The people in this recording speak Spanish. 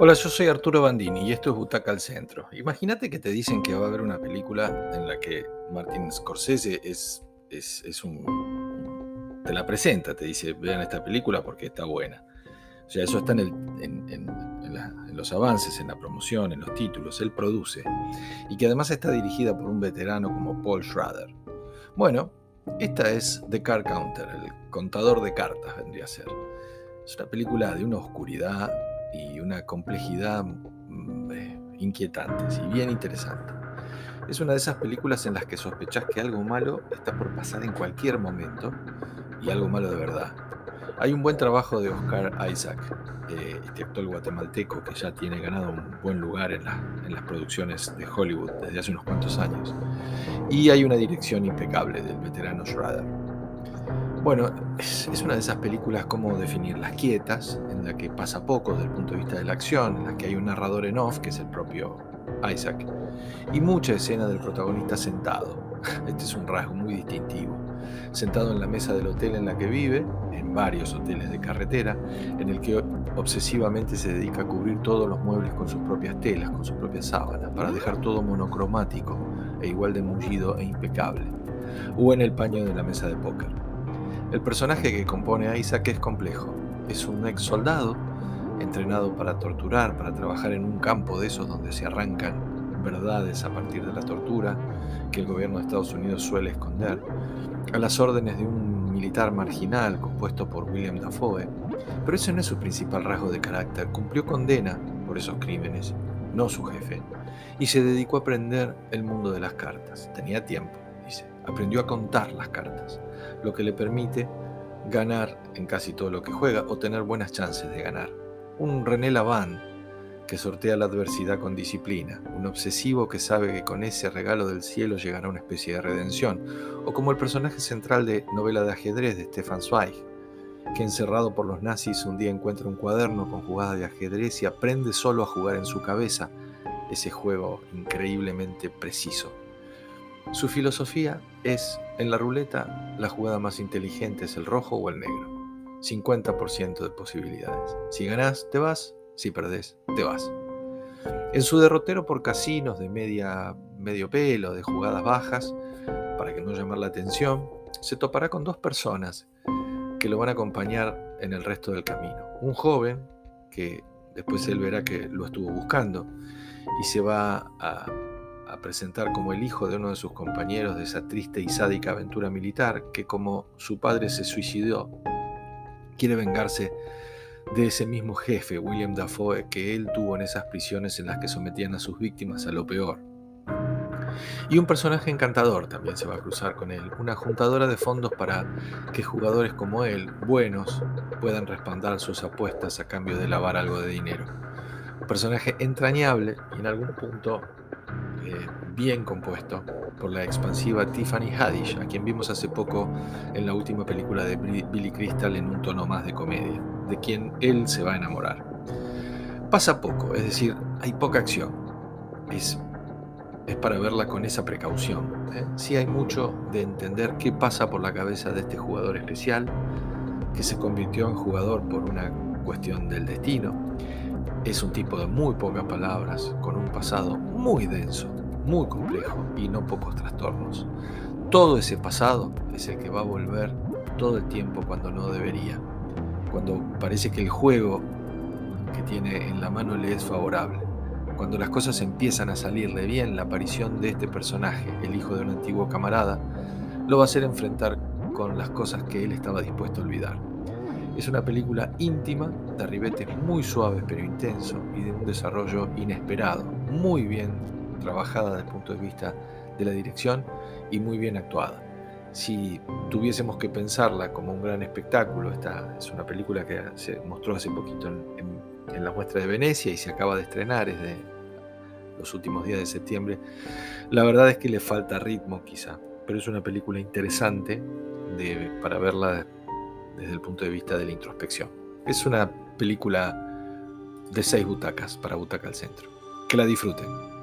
Hola, yo soy Arturo Bandini y esto es Butaca al Centro. Imagínate que te dicen que va a haber una película en la que Martin Scorsese es, es, un... te la presenta, te dice, vean esta película porque está buena. O sea, eso está en, en los avances, en la promoción, en los títulos, él produce. Y que además está dirigida por un veterano como Paul Schrader. Bueno, esta es The Card Counter, el contador de cartas vendría a ser. Es una película de una oscuridad y una complejidad mm, eh, inquietantes y bien interesante. Es una de esas películas en las que sospechas que algo malo está por pasar en cualquier momento y algo malo de verdad. Hay un buen trabajo de Oscar Isaac, eh, este actor guatemalteco que ya tiene ganado un buen lugar en, en, las producciones de Hollywood desde hace unos cuantos años. Y hay una dirección impecable del veterano Schrader. Bueno, es, una de esas películas, como definirlas? Quietas, en la que pasa poco desde el punto de vista de la acción, en la que hay un narrador en off, que es el propio Isaac, y mucha escena del protagonista sentado. Este es un rasgo muy distintivo. Sentado en la mesa del hotel en la que vive, en varios hoteles de carretera, en el que obsesivamente se dedica a cubrir todos los muebles con sus propias telas, con sus propias sábanas, para dejar todo monocromático e igual de mullido e impecable. O en el paño de la mesa de póker el personaje que compone a Isaac es complejo. Es un ex soldado entrenado para torturar, para trabajar en un campo de esos donde se arrancan verdades a partir de la tortura que el gobierno de Estados Unidos suele esconder, a las órdenes de un militar marginal compuesto por William Dafoe. Pero ese no es su principal rasgo de carácter. Cumplió condena por esos crímenes, no su jefe, y se dedicó a aprender el mundo de las cartas. Tenía tiempo. Aprendió a contar las cartas lo que le permite ganar en casi todo lo que juega o tener buenas chances de ganar. Un René Lavand que sortea la adversidad con disciplina, un obsesivo que sabe que con ese regalo del cielo llegará una especie de redención, o como el personaje central de novela de ajedrez de Stefan Zweig, que encerrado por los nazis un día encuentra un cuaderno con jugadas de ajedrez y aprende solo a jugar en su cabeza ese juego increíblemente preciso. Su filosofía es, en la ruleta, la jugada más inteligente es el rojo o el negro. 50% de posibilidades. Si ganás, te vas. Si perdés, te vas. En su derrotero por casinos de media, medio pelo, de jugadas bajas, para que no llamar la atención, se topará con dos personas que lo van a acompañar en el resto del camino. Un joven, que después él verá que lo estuvo buscando, y se va a a presentar como el hijo de uno de sus compañeros de esa triste y sádica aventura militar, que como su padre se suicidó, quiere vengarse de ese mismo jefe, William Dafoe, que él tuvo en esas prisiones en las que sometían a sus víctimas a lo peor. Y un personaje encantador también se va a cruzar con él, una juntadora de fondos para que jugadores como él, buenos, puedan respaldar sus apuestas a cambio de lavar algo de dinero. Un personaje entrañable y en algún punto eh, bien compuesto por la expansiva Tiffany Haddish, a quien vimos hace poco en la última película de Billy Crystal en un tono más de comedia, de quien él se va a enamorar. Pasa poco, es decir, hay poca acción. Es, es para verla con esa precaución. ¿eh? Sí hay mucho de entender qué pasa por la cabeza de este jugador especial, que se convirtió en jugador por una cuestión del destino. Es un tipo de muy pocas palabras, con un pasado muy denso, muy complejo y no pocos trastornos. Todo ese pasado es el que va a volver todo el tiempo cuando no debería, cuando parece que el juego que tiene en la mano le es favorable. Cuando las cosas empiezan a salirle bien, la aparición de este personaje, el hijo de un antiguo camarada, lo va a hacer enfrentar con las cosas que él estaba dispuesto a olvidar. Es una película íntima, de ribetes muy suaves pero intenso y de un desarrollo inesperado, muy bien trabajada desde el punto de vista de la dirección y muy bien actuada. Si tuviésemos que pensarla como un gran espectáculo, esta es una película que se mostró hace poquito en, la muestra de Venecia y se acaba de estrenar desde los últimos días de septiembre, la verdad es que le falta ritmo quizá, pero es una película interesante de, para verla desde el punto de vista de la introspección. Es una película de seis butacas para Butaca al Centro. Que la disfruten.